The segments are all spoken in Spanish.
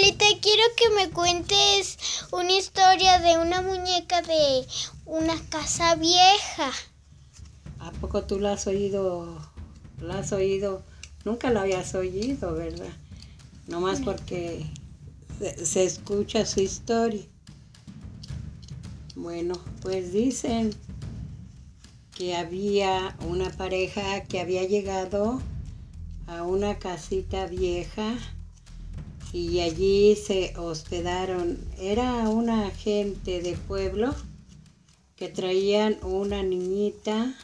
Abuelita, quiero que me cuentes una historia de una muñeca de una casa vieja. ¿A poco tú la has oído? ¿La has oído? Nunca la habías oído, ¿verdad? Nomás porque se, se escucha su historia. Bueno, pues dicen que había una pareja que había llegado a una casita vieja y allí se hospedaron. Era una gente de pueblo que traían una niñita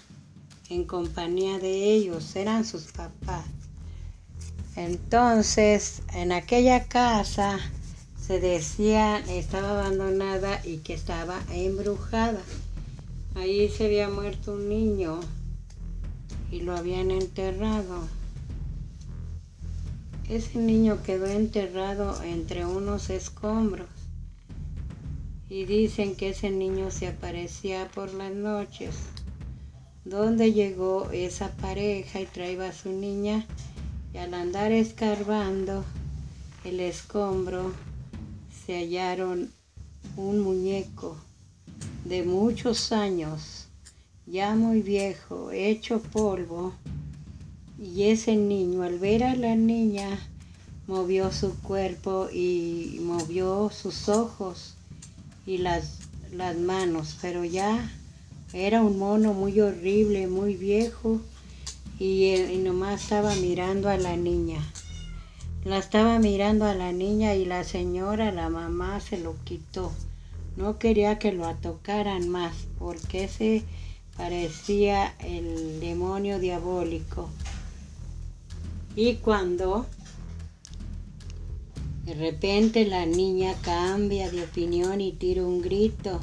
en compañía de ellos, eran sus papás. Entonces, en aquella casa se decía estaba abandonada y que estaba embrujada. Ahí se había muerto un niño y lo habían enterrado. Ese niño quedó enterrado entre unos escombros y dicen que ese niño se aparecía por las noches. Donde llegó esa pareja y traía a su niña y al andar escarbando el escombro se hallaron un muñeco de muchos años, ya muy viejo, hecho polvo, y ese niño, al ver a la niña, movió su cuerpo y movió sus ojos y las, las manos, pero ya era un mono muy horrible, muy viejo, y, y nomás estaba mirando a la niña. La estaba mirando a la niña y la señora, la mamá, se lo quitó. No quería que lo tocaran más porque se parecía el demonio diabólico. Y cuando de repente la niña cambia de opinión y tira un grito.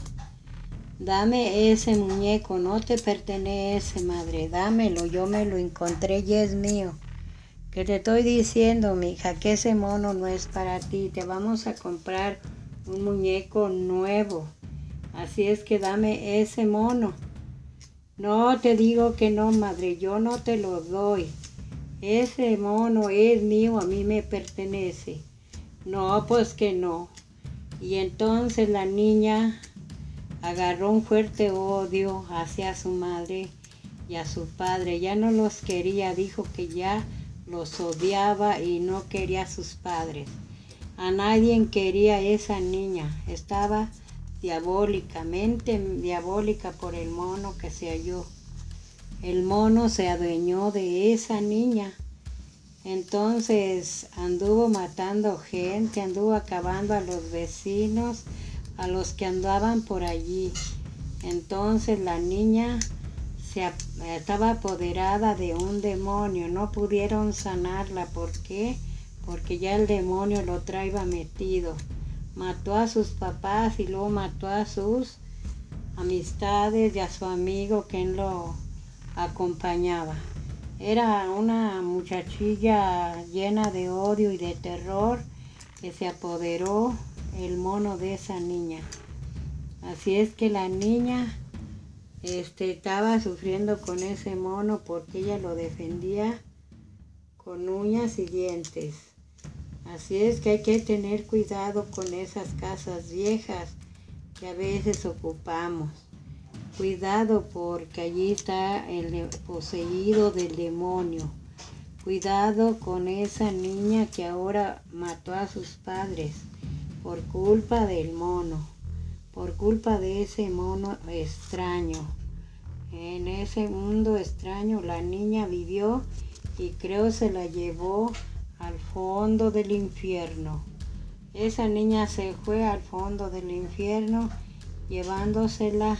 Dame ese muñeco, no te pertenece, madre, dámelo, yo me lo encontré y es mío. Que te estoy diciendo, mija, que ese mono no es para ti, te vamos a comprar un muñeco nuevo. Así es que dame ese mono. No te digo que no, madre, yo no te lo doy. Ese mono es mío, a mí me pertenece. No, pues que no. Y entonces la niña agarró un fuerte odio hacia su madre y a su padre. Ya no los quería, dijo que ya los odiaba y no quería a sus padres. A nadie quería esa niña. Estaba diabólicamente diabólica por el mono que se halló. El mono se adueñó de esa niña. Entonces anduvo matando gente, anduvo acabando a los vecinos, a los que andaban por allí. Entonces la niña se estaba apoderada de un demonio, no pudieron sanarla. ¿Por qué? Porque ya el demonio lo traía metido. Mató a sus papás y luego mató a sus amistades y a su amigo que lo acompañaba. Era una muchachilla llena de odio y de terror que se apoderó el mono de esa niña. Así es que la niña este, estaba sufriendo con ese mono porque ella lo defendía con uñas y dientes. Así es que hay que tener cuidado con esas casas viejas que a veces ocupamos. Cuidado porque allí está el poseído del demonio. Cuidado con esa niña que ahora mató a sus padres por culpa del mono, por culpa de ese mono extraño. En ese mundo extraño la niña vivió y creo se la llevó al fondo del infierno. Esa niña se fue al fondo del infierno llevándosela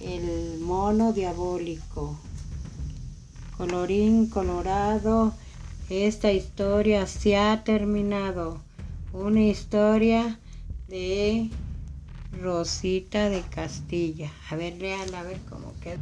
el mono diabólico. Colorín colorado, esta historia se ha terminado. Una historia de Rosita de Castilla. A ver, lean a ver cómo queda.